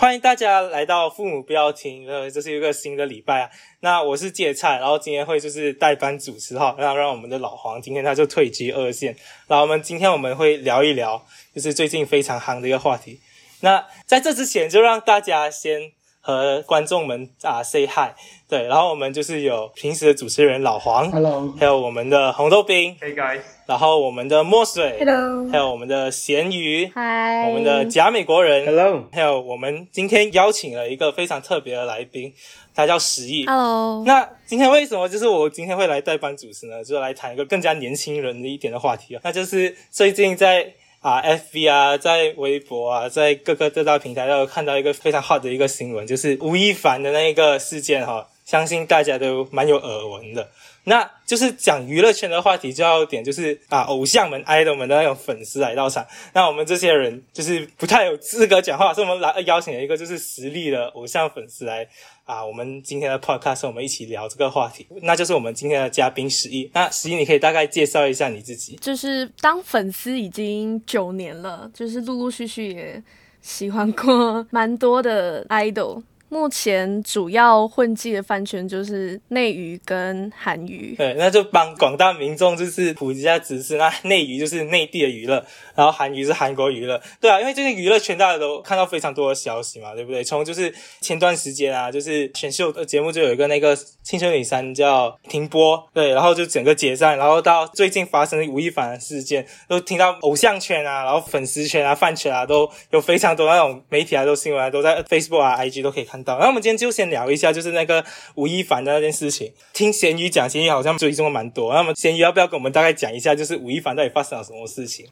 欢迎大家来到父母不要停，呃，这是一个新的礼拜啊。那我是芥菜，然后今天会就是代班主持哈，那让我们的老黄今天他就退居二线。然后我们今天我们会聊一聊，就是最近非常夯的一个话题。那在这之前，就让大家先。和观众们啊 say hi，对，然后我们就是有平时的主持人老黄，hello，还有我们的红豆冰，hey guys，然后我们的墨水，hello，还有我们的咸鱼，hi，我们的假美国人，hello，还有我们今天邀请了一个非常特别的来宾，他叫十亿，hello。那今天为什么就是我今天会来代班主持呢？就来谈一个更加年轻人的一点的话题啊，那就是最近在。啊，F B 啊，在微博啊，在各个各大平台都有看到一个非常 hot 的一个新闻，就是吴亦凡的那一个事件哈，相信大家都蛮有耳闻的。那就是讲娱乐圈的话题，就要点就是啊，偶像们、idol 们的那种粉丝来到场。那我们这些人就是不太有资格讲话，所以我们来邀请了一个就是实力的偶像粉丝来啊，我们今天的 podcast 我们一起聊这个话题。那就是我们今天的嘉宾十一。那十一，你可以大概介绍一下你自己。就是当粉丝已经九年了，就是陆陆续续也喜欢过蛮多的 idol。目前主要混迹的饭圈就是内娱跟韩娱。对，那就帮广大民众就是普及一下知识。那内娱就是内地的娱乐，然后韩娱是韩国娱乐。对啊，因为最近娱乐圈大家都看到非常多的消息嘛，对不对？从就是前段时间啊，就是选秀节目就有一个那个青春女三叫停播，对，然后就整个解散，然后到最近发生吴亦凡的事件，都听到偶像圈啊，然后粉丝圈啊、饭圈啊，都有非常多那种媒体啊、都新闻啊，都在 Facebook 啊、IG 都可以看。那我们今天就先聊一下，就是那个吴亦凡的那件事情。听咸鱼讲，咸鱼好像追踪的蛮多。那么咸鱼要不要跟我们大概讲一下，就是吴亦凡到底发生了什么事情？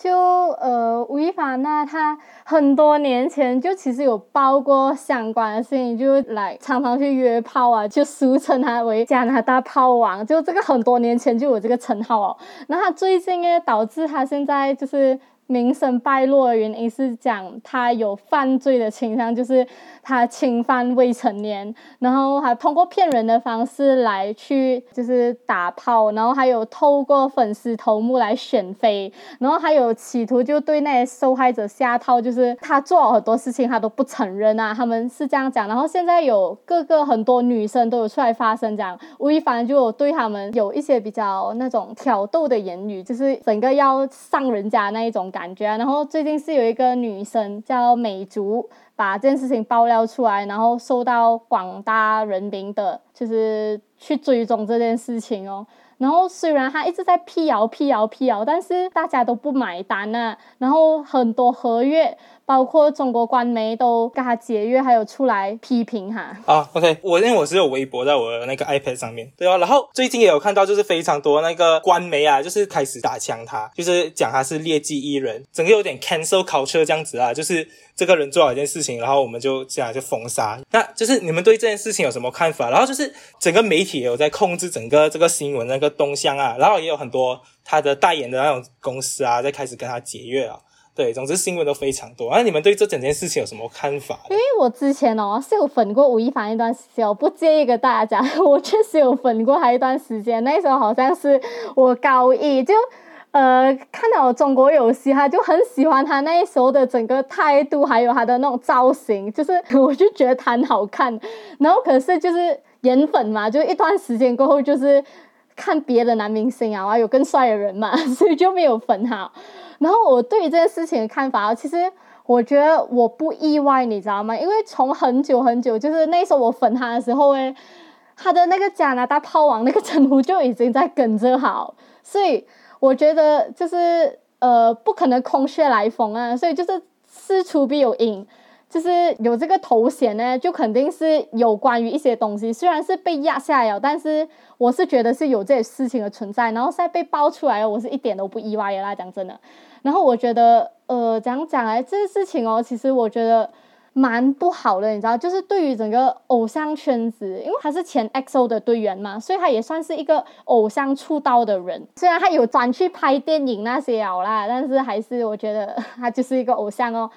就呃，吴亦凡呢，他很多年前就其实有报过相关的事情，就来常常去约炮啊，就俗称他为加拿大炮王。就这个很多年前就有这个称号哦。那他最近呢，导致他现在就是名声败落的原因是讲他有犯罪的倾向，就是。他侵犯未成年，然后还通过骗人的方式来去就是打炮，然后还有透过粉丝头目来选妃，然后还有企图就对那些受害者下套，就是他做了很多事情他都不承认啊，他们是这样讲。然后现在有各个很多女生都有出来发声，讲吴亦凡就有对他们有一些比较那种挑逗的言语，就是整个要上人家那一种感感觉啊。然后最近是有一个女生叫美竹。把这件事情爆料出来，然后受到广大人民的，就是去追踪这件事情哦。然后虽然他一直在辟谣、辟谣、辟谣，但是大家都不买单啊。然后很多合约。包括中国官媒都跟他解约，还有出来批评哈。啊，OK，我因为我是有微博在我的那个 iPad 上面，对啊，然后最近也有看到，就是非常多那个官媒啊，就是开始打枪他，就是讲他是劣迹艺人，整个有点 cancel culture 这样子啊，就是这个人做好一件事情，然后我们就这样就封杀。那就是你们对这件事情有什么看法？然后就是整个媒体也有在控制整个这个新闻那个东乡啊，然后也有很多他的代言的那种公司啊，在开始跟他解约啊。对，总之新闻都非常多。那你们对这整件事情有什么看法？因为我之前哦是有粉过吴亦凡一段时间，我不介意跟大家讲，我确实有粉过他一段时间。那时候好像是我高一，就呃看到中国有嘻哈，就很喜欢他那时候的整个态度，还有他的那种造型，就是 我就觉得他很好看。然后可是就是颜粉嘛，就一段时间过后，就是看别的男明星啊，有更帅的人嘛，所以就没有粉他。然后我对于这件事情的看法，其实我觉得我不意外，你知道吗？因为从很久很久，就是那时候我粉他的时候，诶，他的那个加拿大炮王那个称呼就已经在跟着好，所以我觉得就是呃不可能空穴来风啊，所以就是事出必有因。就是有这个头衔呢，就肯定是有关于一些东西，虽然是被压下来了，但是我是觉得是有这些事情的存在，然后现在被爆出来，我是一点都不意外的啦，讲真的。然后我觉得，呃，讲讲来这个事情哦，其实我觉得蛮不好的，你知道，就是对于整个偶像圈子，因为他是前 XO 的队员嘛，所以他也算是一个偶像出道的人，虽然他有转去拍电影那些好啦，但是还是我觉得 他就是一个偶像哦。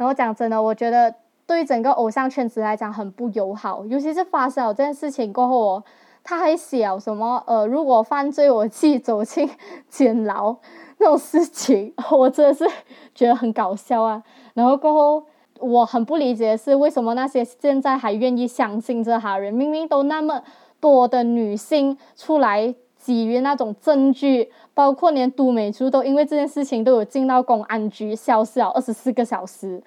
然后讲真的，我觉得对整个偶像圈子来讲很不友好，尤其是发生了这件事情过后哦，他还写什么呃，如果犯罪，我自己走进监牢那种事情，我真的是觉得很搞笑啊。然后过后，我很不理解是，为什么那些现在还愿意相信这哈人，明明都那么多的女性出来给予那种证据，包括连都美竹都因为这件事情都有进到公安局消失了二十四个小时。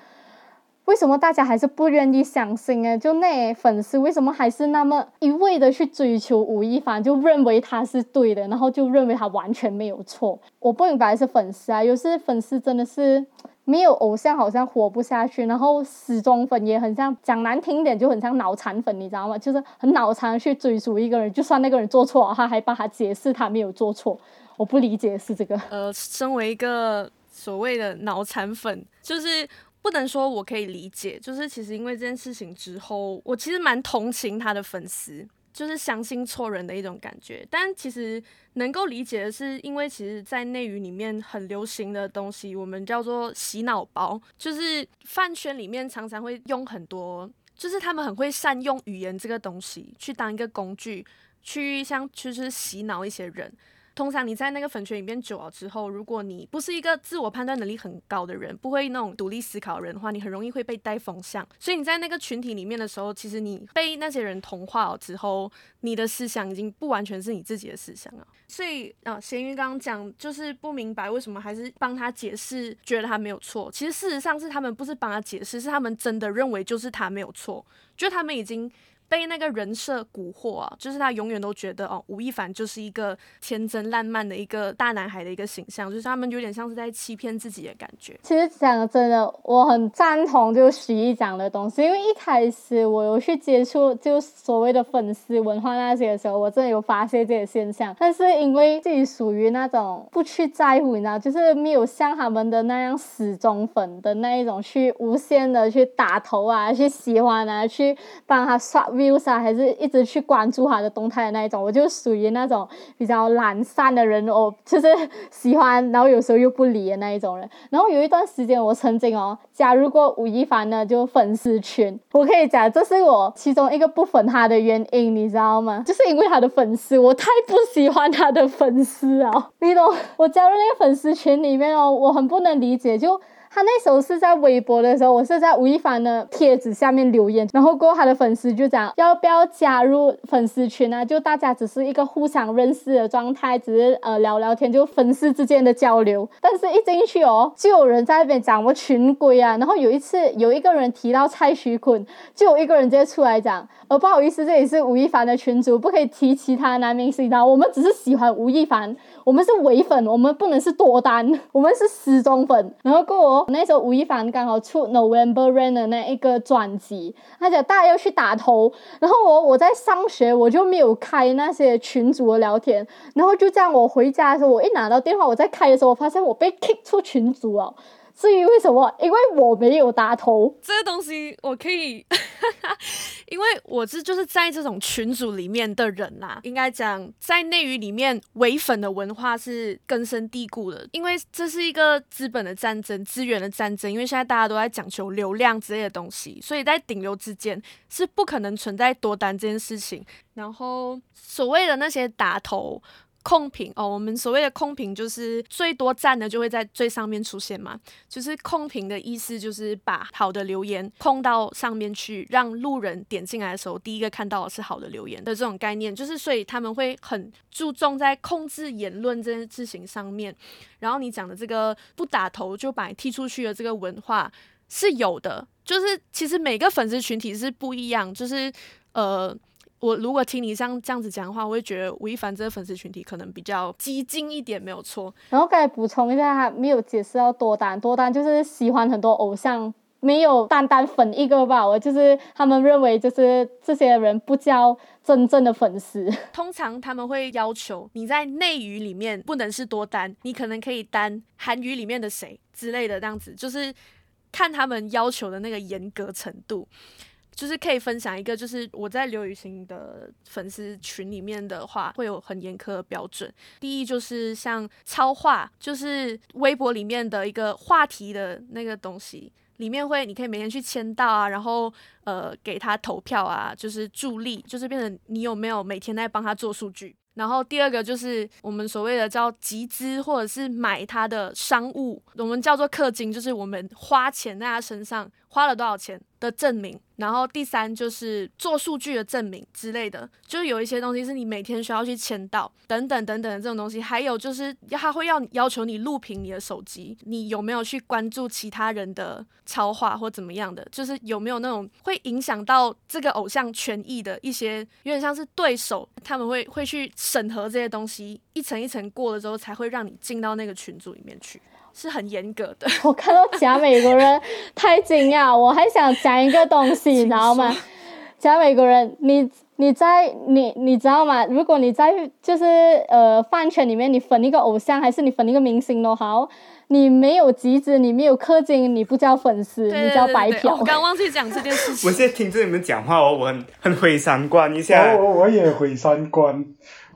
为什么大家还是不愿意相信呢？就那粉丝为什么还是那么一味的去追求吴亦凡，就认为他是对的，然后就认为他完全没有错？我不明白是粉丝啊，有些粉丝真的是没有偶像好像活不下去，然后死忠粉也很像讲难听点就很像脑残粉，你知道吗？就是很脑残去追逐一个人，就算那个人做错了，他还帮他解释他没有做错。我不理解是这个。呃，身为一个所谓的脑残粉，就是。不能说我可以理解，就是其实因为这件事情之后，我其实蛮同情他的粉丝，就是相信错人的一种感觉。但其实能够理解的是，因为其实，在内娱里面很流行的东西，我们叫做洗脑包，就是饭圈里面常常会用很多，就是他们很会善用语言这个东西去当一个工具，去像就是洗脑一些人。通常你在那个粉圈里面久了之后，如果你不是一个自我判断能力很高的人，不会那种独立思考的人的话，你很容易会被带风向。所以你在那个群体里面的时候，其实你被那些人同化了之后，你的思想已经不完全是你自己的思想了。所以啊，咸鱼刚刚讲就是不明白为什么还是帮他解释，觉得他没有错。其实事实上是他们不是帮他解释，是他们真的认为就是他没有错，就他们已经。被那个人设蛊惑啊，就是他永远都觉得哦，吴亦凡就是一个天真烂漫的一个大男孩的一个形象，就是他们有点像是在欺骗自己的感觉。其实讲真的，我很赞同就徐艺讲的东西，因为一开始我有去接触就所谓的粉丝文化那些的时候，我真的有发现这些现象。但是因为自己属于那种不去在乎，你知道，就是没有像他们的那样死忠粉的那一种，去无限的去打头啊，去喜欢啊，去帮他刷。Views 啊，还是一直去关注他的动态的那一种，我就属于那种比较懒散的人哦，就是喜欢，然后有时候又不理的那一种人。然后有一段时间，我曾经哦加入过吴亦凡的就粉丝群，我可以讲，这是我其中一个不粉他的原因，你知道吗？就是因为他的粉丝，我太不喜欢他的粉丝啊，你懂？我加入那个粉丝群里面哦，我很不能理解，就。他那时候是在微博的时候，我是在吴亦凡的帖子下面留言，然后过他的粉丝就讲要不要加入粉丝群啊？就大家只是一个互相认识的状态，只是呃聊聊天，就粉丝之间的交流。但是一进去哦，就有人在那边讲我群规啊。然后有一次有一个人提到蔡徐坤，就有一个人直接出来讲，呃不好意思，这里是吴亦凡的群主，不可以提其他男明星的，我们只是喜欢吴亦凡。我们是伪粉，我们不能是多单，我们是死忠粉。然后过我那时候吴亦凡刚好出 November Rain 的那一个专辑，他讲大家要去打头。然后我我在上学，我就没有开那些群组的聊天。然后就这样，我回家的时候，我一拿到电话，我在开的时候，我发现我被 kick 出群组了。至于为什么？因为我没有打头。这个东西我可以，因为我是就是在这种群组里面的人啦。应该讲，在内娱里面，唯粉的文化是根深蒂固的。因为这是一个资本的战争，资源的战争。因为现在大家都在讲求流量之类的东西，所以在顶流之间是不可能存在多单这件事情。然后所谓的那些打头。控评哦，我们所谓的控评就是最多赞的就会在最上面出现嘛，就是控评的意思就是把好的留言控到上面去，让路人点进来的时候第一个看到的是好的留言的这种概念，就是所以他们会很注重在控制言论这件事情上面。然后你讲的这个不打头就把你踢出去的这个文化是有的，就是其实每个粉丝群体是不一样，就是呃。我如果听你像这样子讲的话，我会觉得吴亦凡这个粉丝群体可能比较激进一点，没有错。然后刚才补充一下，他没有解释到多单，多单就是喜欢很多偶像，没有单单粉一个吧。我就是他们认为，就是这些人不叫真正的粉丝。通常他们会要求你在内娱里面不能是多单，你可能可以单韩娱里面的谁之类的这样子，就是看他们要求的那个严格程度。就是可以分享一个，就是我在刘雨欣的粉丝群里面的话，会有很严苛的标准。第一就是像超话，就是微博里面的一个话题的那个东西，里面会你可以每天去签到啊，然后呃给他投票啊，就是助力，就是变成你有没有每天在帮他做数据。然后第二个就是我们所谓的叫集资或者是买他的商务，我们叫做氪金，就是我们花钱在他身上。花了多少钱的证明，然后第三就是做数据的证明之类的，就是有一些东西是你每天需要去签到等等等等的这种东西，还有就是他会要要求你录屏你的手机，你有没有去关注其他人的超话或怎么样的，就是有没有那种会影响到这个偶像权益的一些，有点像是对手，他们会会去审核这些东西，一层一层过了之后才会让你进到那个群组里面去。是很严格的。我看到假美国人太惊讶，我还想讲一个东西，你知道吗？假美国人，你你在你你知道吗？如果你在就是呃饭圈里面，你粉一个偶像，还是你粉一个明星都好，你没有集资，你没有氪金，你不叫粉丝，你叫白嫖。我刚忘记讲这件事情。我现在听着你们讲话，我我很很毁三观一下。我我也毁三观。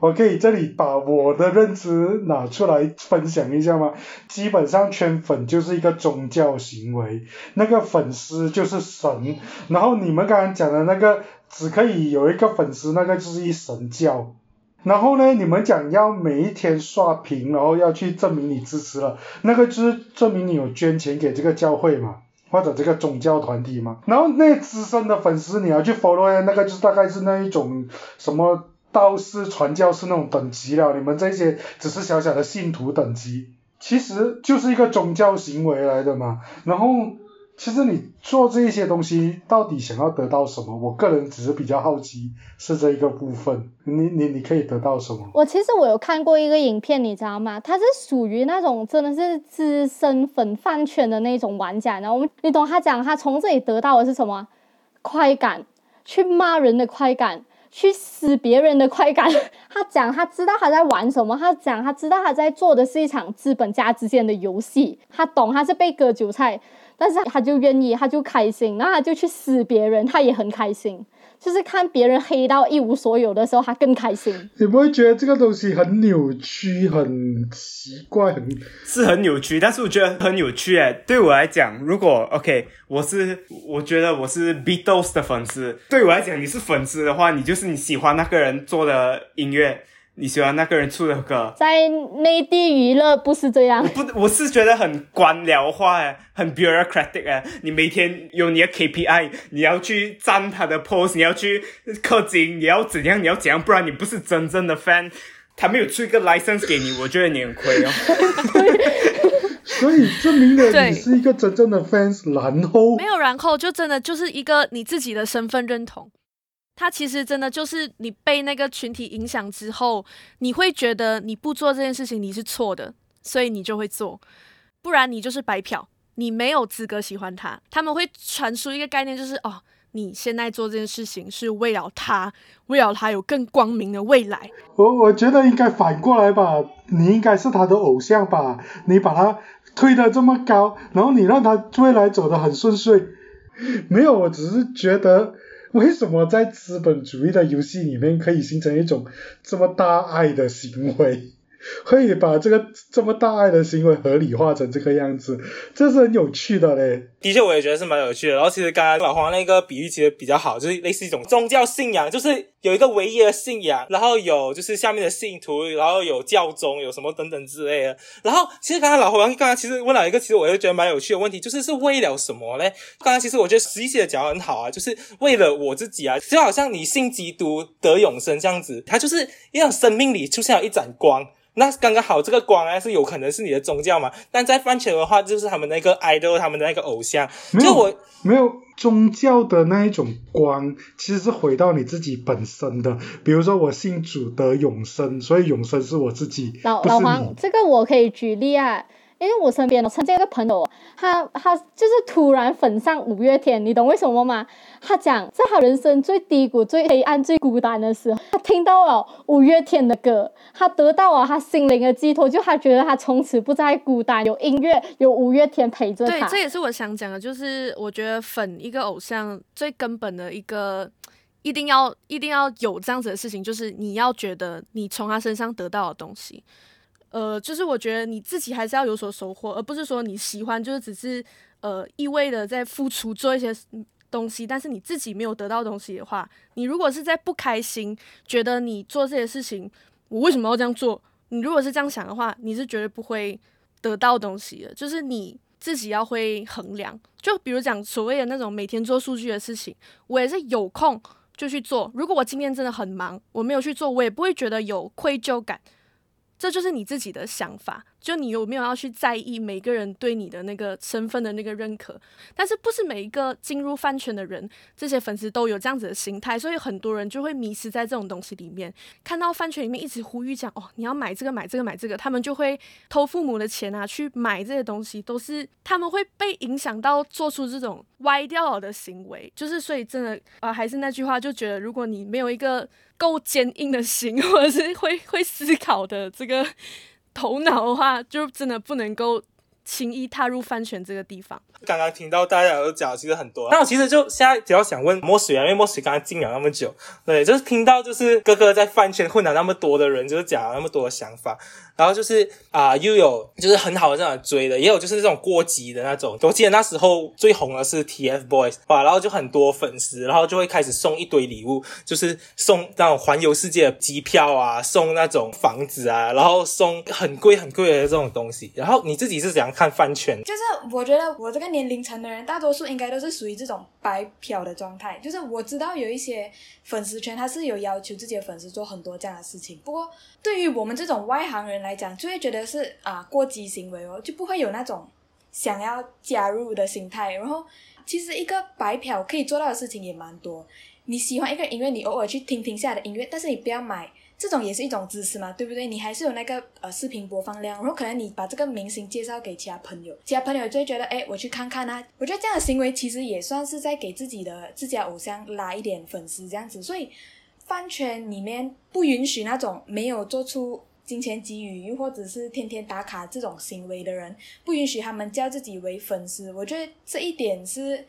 我可以这里把我的认知拿出来分享一下吗？基本上圈粉就是一个宗教行为，那个粉丝就是神，然后你们刚刚讲的那个只可以有一个粉丝，那个就是一神教。然后呢，你们讲要每一天刷屏，然后要去证明你支持了，那个就是证明你有捐钱给这个教会嘛，或者这个宗教团体嘛。然后那资深的粉丝你要去 follow 那个就是大概是那一种什么。道士、传教士那种等级了，你们这些只是小小的信徒等级，其实就是一个宗教行为来的嘛。然后，其实你做这些东西到底想要得到什么？我个人只是比较好奇，是这一个部分。你你你可以得到什么？我其实我有看过一个影片，你知道吗？他是属于那种真的是资深粉饭圈的那种玩家。然后，你懂他讲，他从这里得到的是什么？快感，去骂人的快感。去撕别人的快感，他讲他知道他在玩什么，他讲他知道他在做的是一场资本家之间的游戏，他懂他是被割韭菜，但是他就愿意，他就开心，然后他就去撕别人，他也很开心。就是看别人黑到一无所有的时候，他更开心。你不会觉得这个东西很扭曲、很奇怪、很是很扭曲？但是我觉得很有趣诶。对我来讲，如果 OK，我是我觉得我是 Beatles 的粉丝。对我来讲，你是粉丝的话，你就是你喜欢那个人做的音乐。你喜欢那个人出的歌，在内地娱乐不是这样。不，我是觉得很官僚化哎，很 bureaucratic 哎。你每天有你的 KPI，你要去占他的 post，你要去氪金，你要怎样，你要怎样，不然你不是真正的 fan。他没有出一个 license 给你，我觉得你很亏哦。所以证明了你是一个真正的 fans，然后没有然后，就真的就是一个你自己的身份认同。他其实真的就是你被那个群体影响之后，你会觉得你不做这件事情你是错的，所以你就会做，不然你就是白嫖，你没有资格喜欢他。他们会传输一个概念，就是哦，你现在做这件事情是为了他，为了他有更光明的未来。我我觉得应该反过来吧，你应该是他的偶像吧，你把他推得这么高，然后你让他未来走得很顺遂。没有，我只是觉得。为什么在资本主义的游戏里面可以形成一种这么大爱的行为？可以把这个这么大爱的行为合理化成这个样子，这是很有趣的嘞。的确，我也觉得是蛮有趣的。然后，其实刚刚老黄那个比喻其实比较好，就是类似一种宗教信仰，就是有一个唯一的信仰，然后有就是下面的信徒，然后有教宗，有什么等等之类的。然后，其实刚刚老黄刚刚其实问了一个，其实我也觉得蛮有趣的问题，就是是为了什么嘞？刚刚其实我觉得实际的讲很好啊，就是为了我自己啊，就好像你信基督得永生这样子，它就是一种生命里出现了一盏光。那刚刚好，这个光呢是有可能是你的宗教嘛？但在番茄的话，就是他们那个 idol，他们的那个偶像。就我没有宗教的那一种光，其实是回到你自己本身的。比如说，我信主得永生，所以永生是我自己。老老黄，这个我可以举例啊。因为我身边曾经一个朋友，他他就是突然粉上五月天，你懂为什么吗？他讲在他人生最低谷、最黑暗、最孤单的时候，他听到了五月天的歌，他得到了他心灵的寄托，就他觉得他从此不再孤单，有音乐，有五月天陪着他。对，这也是我想讲的，就是我觉得粉一个偶像最根本的一个，一定要一定要有这样子的事情，就是你要觉得你从他身上得到的东西。呃，就是我觉得你自己还是要有所收获，而不是说你喜欢就是只是呃一味的在付出做一些东西，但是你自己没有得到东西的话，你如果是在不开心，觉得你做这些事情，我为什么要这样做？你如果是这样想的话，你是绝对不会得到东西的。就是你自己要会衡量。就比如讲所谓的那种每天做数据的事情，我也是有空就去做。如果我今天真的很忙，我没有去做，我也不会觉得有愧疚感。这就是你自己的想法，就你有没有要去在意每个人对你的那个身份的那个认可？但是不是每一个进入饭圈的人，这些粉丝都有这样子的心态，所以很多人就会迷失在这种东西里面。看到饭圈里面一直呼吁讲哦，你要买这个买这个买这个，他们就会偷父母的钱啊去买这些东西，都是他们会被影响到做出这种歪掉了的行为。就是所以真的啊，还是那句话，就觉得如果你没有一个。够坚硬的心，或者是会会思考的这个头脑的话，就真的不能够轻易踏入饭圈这个地方。刚刚听到大家都讲，其实很多。那我其实就现在比较想问墨水啊，因为墨水刚刚进了那么久，对，就是听到就是哥哥在饭圈混了那么多的人，就是讲了那么多的想法。然后就是啊，又有就是很好的这样追的，也有就是这种过激的那种。我记得那时候最红的是 TFBOYS，哇，然后就很多粉丝，然后就会开始送一堆礼物，就是送那种环游世界的机票啊，送那种房子啊，然后送很贵很贵的这种东西。然后你自己是怎样看饭圈？就是我觉得我这个年龄层的人，大多数应该都是属于这种白嫖的状态。就是我知道有一些粉丝圈，他是有要求自己的粉丝做很多这样的事情。不过对于我们这种外行人来，讲就会觉得是啊过激行为哦，就不会有那种想要加入的心态。然后其实一个白嫖可以做到的事情也蛮多。你喜欢一个音乐，你偶尔去听听下的音乐，但是你不要买，这种也是一种知识嘛，对不对？你还是有那个呃视频播放量，然后可能你把这个明星介绍给其他朋友，其他朋友就会觉得哎，我去看看啊。我觉得这样的行为其实也算是在给自己的自家偶像拉一点粉丝这样子。所以饭圈里面不允许那种没有做出。金钱给予，又或者是天天打卡这种行为的人，不允许他们叫自己为粉丝。我觉得这一点是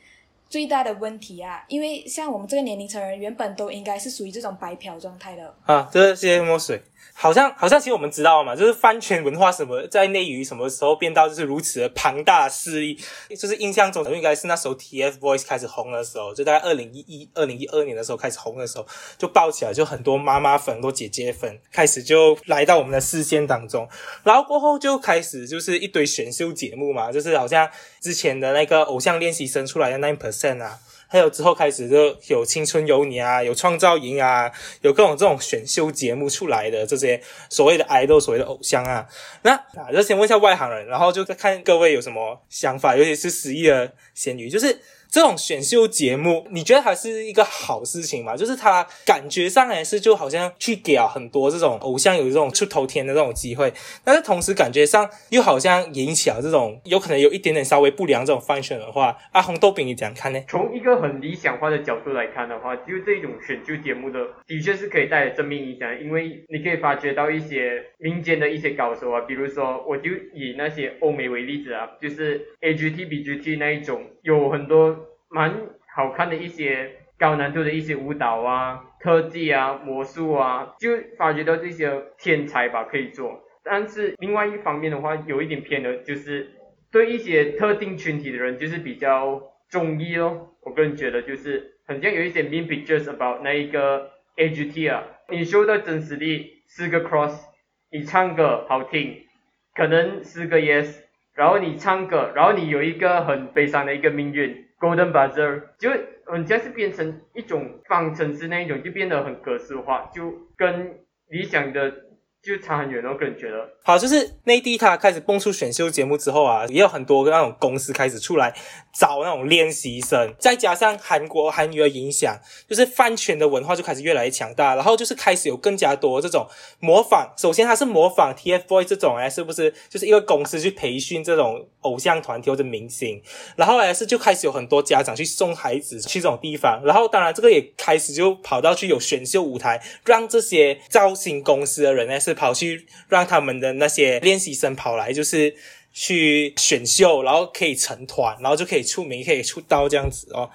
最大的问题啊！因为像我们这个年龄层人，原本都应该是属于这种白嫖状态的啊。这些墨水。好像好像，其实我们知道嘛，就是饭圈文化什么在内娱什么时候变到就是如此的庞大势力，就是印象中应该是那时候 TFBOYS 开始红的时候，就大概二零一一、二零一二年的时候开始红的时候，就爆起来，就很多妈妈粉、很多姐姐粉开始就来到我们的视线当中，然后过后就开始就是一堆选秀节目嘛，就是好像之前的那个偶像练习生出来的 Nine Percent 啊。还有之后开始就有青春有你啊，有创造营啊，有各种这种选秀节目出来的这些所谓的 idol，，所谓的偶像啊。那啊，就先问一下外行人，然后就看各位有什么想法，尤其是十亿的咸鱼，就是。这种选秀节目，你觉得还是一个好事情吗？就是它感觉上还是就好像去给了很多这种偶像有这种出头天的这种机会，但是同时感觉上又好像引起了这种有可能有一点点稍微不良这种饭圈的话，阿红豆饼你怎样看呢？从一个很理想化的角度来看的话，就这种选秀节目的的确是可以带来正面影响，因为你可以发掘到一些民间的一些高手啊，比如说我就以那些欧美为例子啊，就是 A G T B G T 那一种有很多。蛮好看的一些高难度的一些舞蹈啊、特技啊、魔术啊，就发觉到这些天才吧可以做。但是另外一方面的话，有一点偏的，就是对一些特定群体的人就是比较中意咯。我个人觉得就是很像有一些 mean pictures about 那一个 A G T 啊，你秀的真实力四个 cross，你唱歌好听，可能四个 yes，然后你唱歌，然后你有一个很悲伤的一个命运。Golden buzzer 就人家是变成一种方程式那一种，就变得很格式化，就跟理想的。就差很远，我个人觉得，好，就是内地它开始蹦出选秀节目之后啊，也有很多那种公司开始出来找那种练习生，再加上韩国韩语的影响，就是饭圈的文化就开始越来越强大，然后就是开始有更加多这种模仿。首先，它是模仿 TFBOYS 这种哎，是不是？就是一个公司去培训这种偶像团体或者明星，然后来是就开始有很多家长去送孩子去这种地方，然后当然这个也开始就跑到去有选秀舞台，让这些造型公司的人呢。跑去让他们的那些练习生跑来，就是去选秀，然后可以成团，然后就可以出名，可以出道这样子哦。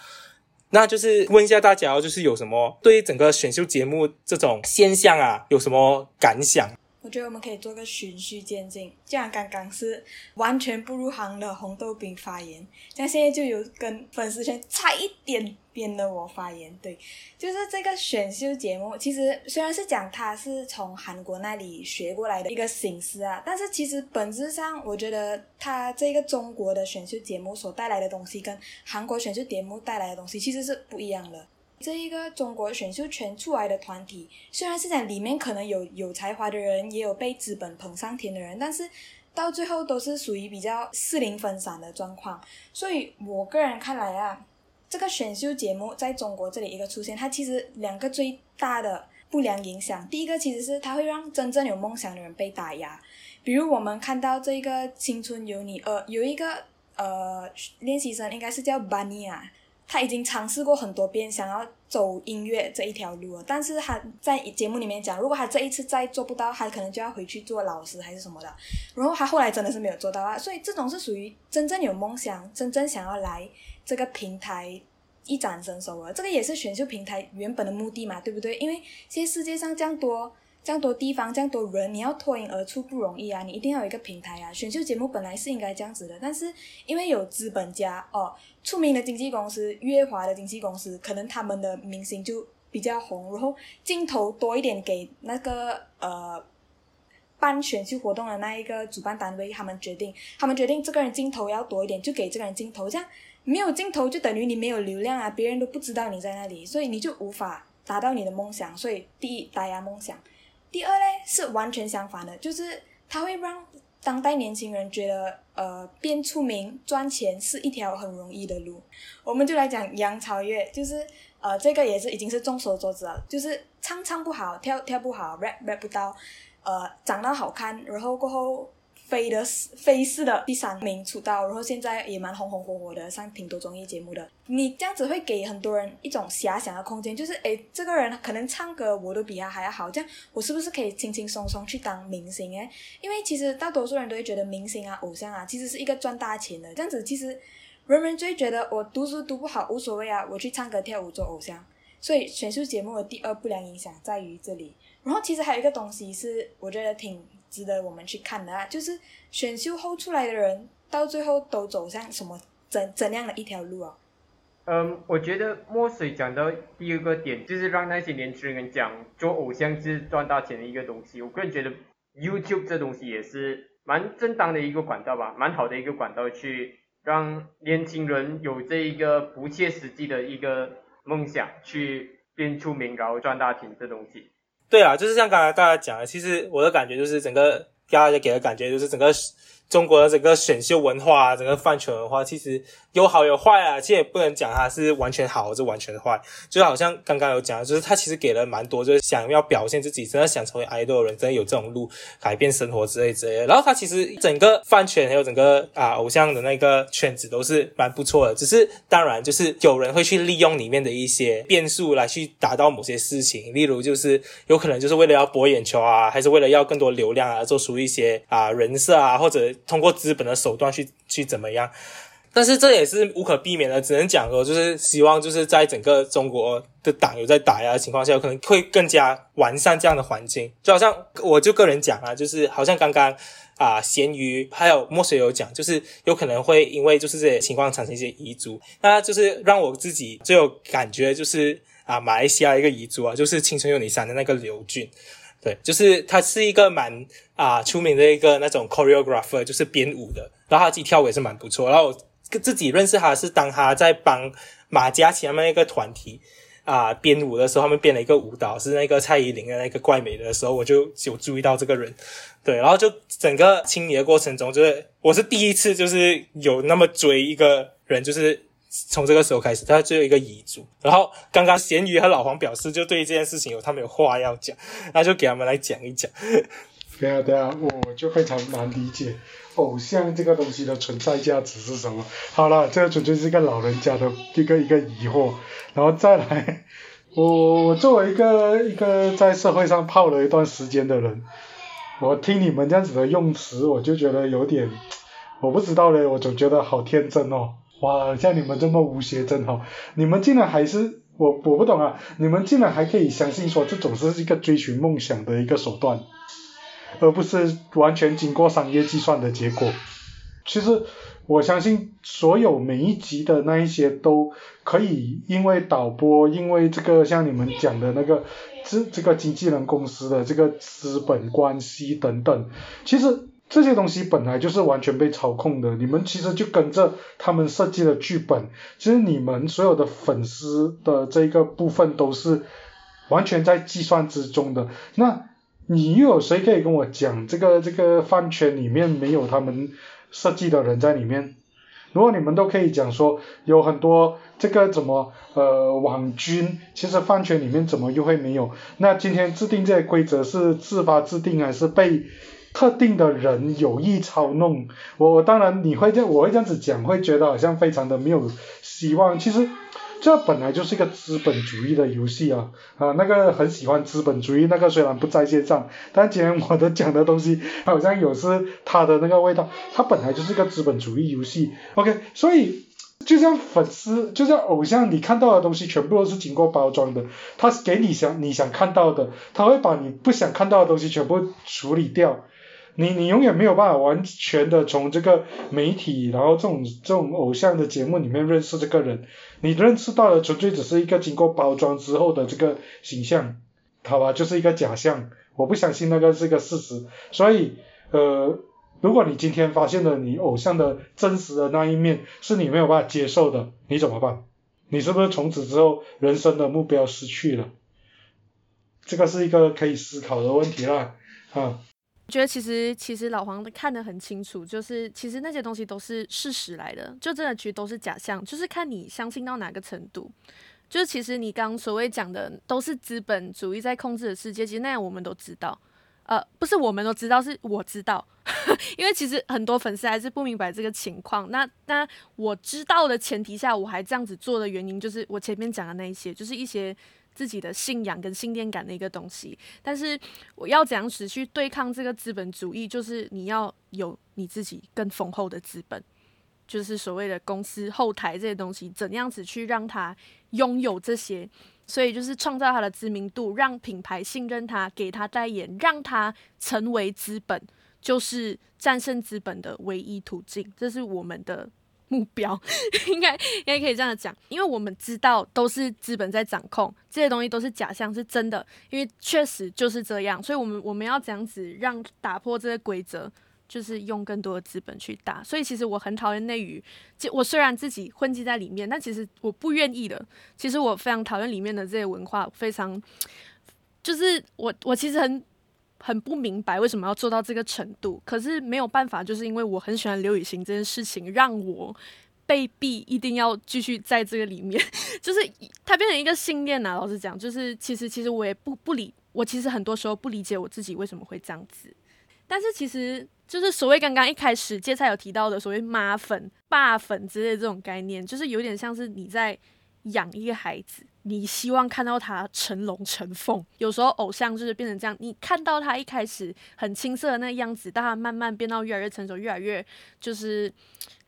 那就是问一下大家，就是有什么对整个选秀节目这种现象啊，有什么感想？我觉得我们可以做个循序渐进。这样刚刚是完全不入行的红豆饼发言，像现在就有跟粉丝圈差一点边的我发言。对，就是这个选秀节目，其实虽然是讲他是从韩国那里学过来的一个形式啊，但是其实本质上，我觉得他这个中国的选秀节目所带来的东西，跟韩国选秀节目带来的东西其实是不一样的。这一个中国选秀圈出来的团体，虽然是在里面可能有有才华的人，也有被资本捧上天的人，但是到最后都是属于比较四零分散的状况。所以我个人看来啊，这个选秀节目在中国这里一个出现，它其实两个最大的不良影响。第一个其实是它会让真正有梦想的人被打压，比如我们看到这个《青春有你二》有一个呃练习生，应该是叫 Bunny 啊。他已经尝试过很多遍，想要走音乐这一条路了，但是他在节目里面讲，如果他这一次再做不到，他可能就要回去做老师还是什么的。然后他后来真的是没有做到啊，所以这种是属于真正有梦想、真正想要来这个平台一展身手了。这个也是选秀平台原本的目的嘛，对不对？因为现在世界上这样多。这样多地方，这样多人，你要脱颖而出不容易啊！你一定要有一个平台啊！选秀节目本来是应该这样子的，但是因为有资本家哦，出名的经纪公司、月华的经纪公司，可能他们的明星就比较红，然后镜头多一点给那个呃办选秀活动的那一个主办单位，他们决定，他们决定这个人镜头要多一点，就给这个人镜头。这样没有镜头就等于你没有流量啊，别人都不知道你在那里，所以你就无法达到你的梦想。所以第一，打压梦想。第二嘞是完全相反的，就是它会让当代年轻人觉得，呃，变出名赚钱是一条很容易的路。我们就来讲杨超越，就是呃，这个也是已经是众所周知了，就是唱唱不好，跳跳不好，rap rap 不到，呃，长得好看，然后过后。飞的飞似的第三名出道，然后现在也蛮红红火火的，上挺多综艺节目的。你这样子会给很多人一种遐想的空间，就是诶，这个人可能唱歌我都比他还要好，这样我是不是可以轻轻松松去当明星？诶，因为其实大多数人都会觉得明星啊、偶像啊，其实是一个赚大钱的。这样子其实人们就会觉得我读书读不好无所谓啊，我去唱歌跳舞做偶像。所以选秀节目的第二不良影响在于这里。然后其实还有一个东西是我觉得挺。值得我们去看的啊，就是选秀后出来的人，到最后都走向什么怎怎样的一条路啊？嗯，我觉得墨水讲到第二个点，就是让那些年轻人讲做偶像是赚大钱的一个东西。我个人觉得 YouTube 这东西也是蛮正当的一个管道吧，蛮好的一个管道，去让年轻人有这一个不切实际的一个梦想，去变出名，然后赚大钱这东西。对啊，就是像刚才大家讲的，其实我的感觉就是整个大家给的感觉就是整个中国的整个选秀文化啊，整个饭圈文化，其实。有好有坏啊，其实也不能讲它是完全好或者完全坏，就好像刚刚有讲，就是他其实给了蛮多，就是想要表现自己，真的想成为 idol 的人，真的有这种路改变生活之类之类的。然后他其实整个饭圈还有整个啊偶像的那个圈子都是蛮不错的，只是 当然就是有人会去利用里面的一些变数来去达到某些事情，例如就是有可能就是为了要博眼球啊，还是为了要更多流量啊，做出一些啊人设啊，或者通过资本的手段去去怎么样。但是这也是无可避免的，只能讲说，就是希望就是在整个中国的党有在打压的情况下，有可能会更加完善这样的环境。就好像我就个人讲啊，就是好像刚刚啊，咸鱼还有墨水有讲，就是有可能会因为就是这些情况产生一些遗族。那就是让我自己最有感觉就是啊，马来西亚一个遗族啊，就是《青春有你三》的那个刘俊，对，就是他是一个蛮啊出名的一个那种 choreographer，就是编舞的，然后他自己跳舞也是蛮不错，然后我。自己认识他是当他在帮马嘉祺他们那个团体啊编舞的时候，他们编了一个舞蹈是那个蔡依林的那个怪美的时候，我就有注意到这个人，对，然后就整个清理的过程中，就是我是第一次就是有那么追一个人，就是从这个时候开始，他只有一个遗嘱。然后刚刚咸鱼和老黄表示就对这件事情有他们有话要讲，那就给他们来讲一讲。对啊对啊，我就非常难理解。偶像这个东西的存在价值是什么？好了，这个纯粹是一个老人家的一个一个疑惑。然后再来，我我作为一个一个在社会上泡了一段时间的人，我听你们这样子的用词，我就觉得有点，我不知道嘞，我总觉得好天真哦。哇，像你们这么无邪真好，你们竟然还是我我不懂啊，你们竟然还可以相信说这种是一个追寻梦想的一个手段。而不是完全经过商业计算的结果。其实我相信所有每一集的那一些都可以，因为导播，因为这个像你们讲的那个这这个经纪人公司的这个资本关系等等，其实这些东西本来就是完全被操控的。你们其实就跟着他们设计的剧本，其实你们所有的粉丝的这个部分都是完全在计算之中的。那你又有谁可以跟我讲这个这个饭圈里面没有他们？设计的人在里面，如果你们都可以讲说有很多这个怎么呃网军，其实饭圈里面怎么又会没有？那今天制定这些规则是自发制定还是被特定的人有意操弄？我当然你会这我会这样子讲，会觉得好像非常的没有希望。其实。这本来就是一个资本主义的游戏啊，啊，那个很喜欢资本主义，那个虽然不在线上，但今天我的讲的东西好像有是它的那个味道，它本来就是一个资本主义游戏，OK，所以就像粉丝，就像偶像，你看到的东西全部都是经过包装的，他给你想你想看到的，他会把你不想看到的东西全部处理掉。你你永远没有办法完全的从这个媒体，然后这种这种偶像的节目里面认识这个人，你认识到的纯粹只是一个经过包装之后的这个形象，好吧，就是一个假象。我不相信那个是个事实，所以呃，如果你今天发现了你偶像的真实的那一面是你没有办法接受的，你怎么办？你是不是从此之后人生的目标失去了？这个是一个可以思考的问题啦，啊。觉得其实其实老黄看得很清楚，就是其实那些东西都是事实来的，就真的其实都是假象，就是看你相信到哪个程度。就是其实你刚所谓讲的都是资本主义在控制的世界，其实那样我们都知道，呃，不是我们都知道，是我知道，因为其实很多粉丝还是不明白这个情况。那那我知道的前提下，我还这样子做的原因，就是我前面讲的那一些，就是一些。自己的信仰跟信念感的一个东西，但是我要怎样子去对抗这个资本主义？就是你要有你自己更丰厚的资本，就是所谓的公司后台这些东西，怎样子去让他拥有这些？所以就是创造他的知名度，让品牌信任他，给他代言，让他成为资本，就是战胜资本的唯一途径。这是我们的。目标应该应该可以这样讲，因为我们知道都是资本在掌控，这些东西都是假象，是真的，因为确实就是这样，所以我们我们要这样子让打破这些规则，就是用更多的资本去打。所以其实我很讨厌内娱，就我虽然自己混迹在里面，但其实我不愿意的。其实我非常讨厌里面的这些文化，非常就是我我其实很。很不明白为什么要做到这个程度，可是没有办法，就是因为我很喜欢刘雨欣这件事情，让我被逼一定要继续在这个里面，就是它变成一个信念啊。老实讲，就是其实其实我也不不理，我其实很多时候不理解我自己为什么会这样子，但是其实就是所谓刚刚一开始芥菜有提到的所谓妈粉、爸粉之类这种概念，就是有点像是你在。养一个孩子，你希望看到他成龙成凤。有时候偶像就是变成这样，你看到他一开始很青涩的那样子，但他慢慢变到越来越成熟，越来越就是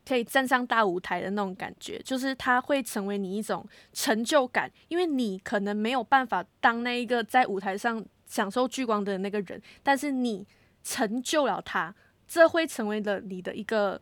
可以站上大舞台的那种感觉，就是他会成为你一种成就感，因为你可能没有办法当那一个在舞台上享受聚光的那个人，但是你成就了他，这会成为了你的一个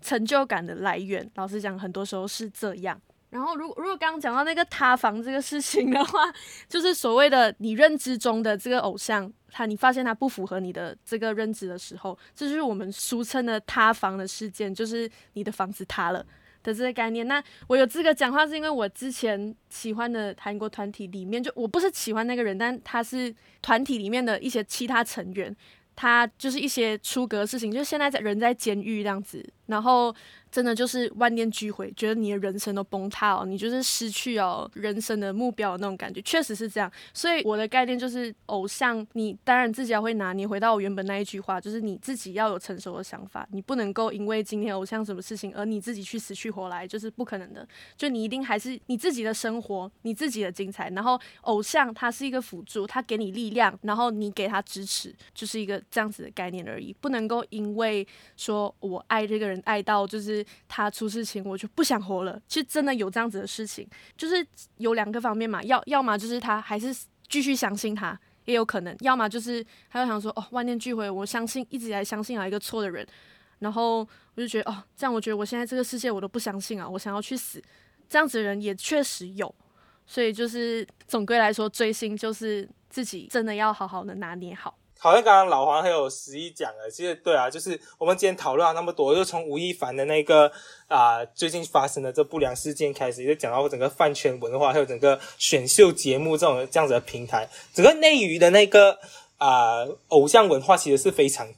成就感的来源。老实讲，很多时候是这样。然后，如果如果刚刚讲到那个塌房这个事情的话，就是所谓的你认知中的这个偶像，他你发现他不符合你的这个认知的时候，这就是我们俗称的塌房的事件，就是你的房子塌了的这个概念。那我有资格讲话，是因为我之前喜欢的韩国团体里面，就我不是喜欢那个人，但他是团体里面的一些其他成员，他就是一些出格的事情，就是现在在人在监狱这样子，然后。真的就是万念俱灰，觉得你的人生都崩塌哦，你就是失去哦人生的目标那种感觉，确实是这样。所以我的概念就是，偶像你当然自己要会拿捏。回到我原本那一句话，就是你自己要有成熟的想法，你不能够因为今天偶像什么事情而你自己去死去活来，就是不可能的。就你一定还是你自己的生活，你自己的精彩。然后偶像他是一个辅助，他给你力量，然后你给他支持，就是一个这样子的概念而已。不能够因为说我爱这个人爱到就是。他出事情，我就不想活了。其实真的有这样子的事情，就是有两个方面嘛，要要么就是他还是继续相信他，也有可能，要么就是他就想说，哦，万念俱灰，我相信一直以来相信了一个错的人，然后我就觉得，哦，这样我觉得我现在这个世界我都不相信啊，我想要去死，这样子的人也确实有，所以就是总归来说，追星就是自己真的要好好的拿捏好。好像刚刚老黄还有十一讲了，其实对啊，就是我们今天讨论了那么多，就从吴亦凡的那个啊、最近发生的这不良事件开始，就讲到整个饭圈文化，还有整个选秀节目这种这样子的平台，整个内娱的那个啊、偶像文化其实是非常。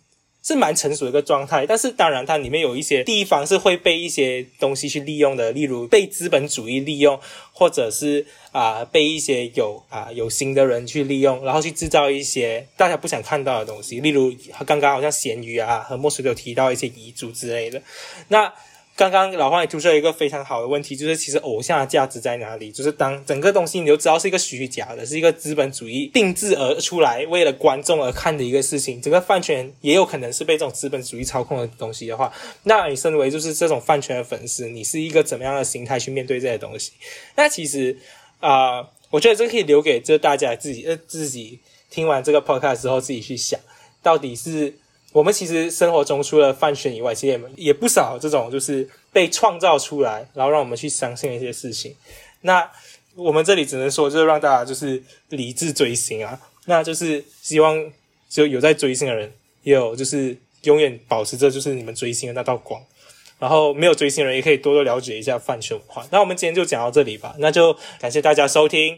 是蛮成熟的一个状态，但是当然它里面有一些地方是会被一些东西去利用的，例如被资本主义利用，或者是啊、被一些有啊、有心的人去利用，然后去制造一些大家不想看到的东西，例如刚刚好像咸鱼啊和墨水都有提到一些遗嘱之类的。那刚刚老黄也提出了一个非常好的问题，就是其实偶像的价值在哪里？就是当整个东西你就知道是一个虚假的，是一个资本主义定制而出来，为了观众而看的一个事情。整个饭圈也有可能是被这种资本主义操控的东西的话，那你身为就是这种饭圈的粉丝，你是一个怎么样的心态去面对这些东西？那其实啊、我觉得这可以留给这大家自己呃自己听完这个 podcast 之后自己去想，到底是。我们其实生活中除了饭圈以外，其实也也不少这种就是被创造出来，然后让我们去相信的一些事情。那我们这里只能说，就是让大家就是理智追星啊，那就是希望就有在追星的人，也有就是永远保持着就是你们追星的那道光。然后没有追星人也可以多多了解一下饭圈文化。那我们今天就讲到这里吧，那就感谢大家收听，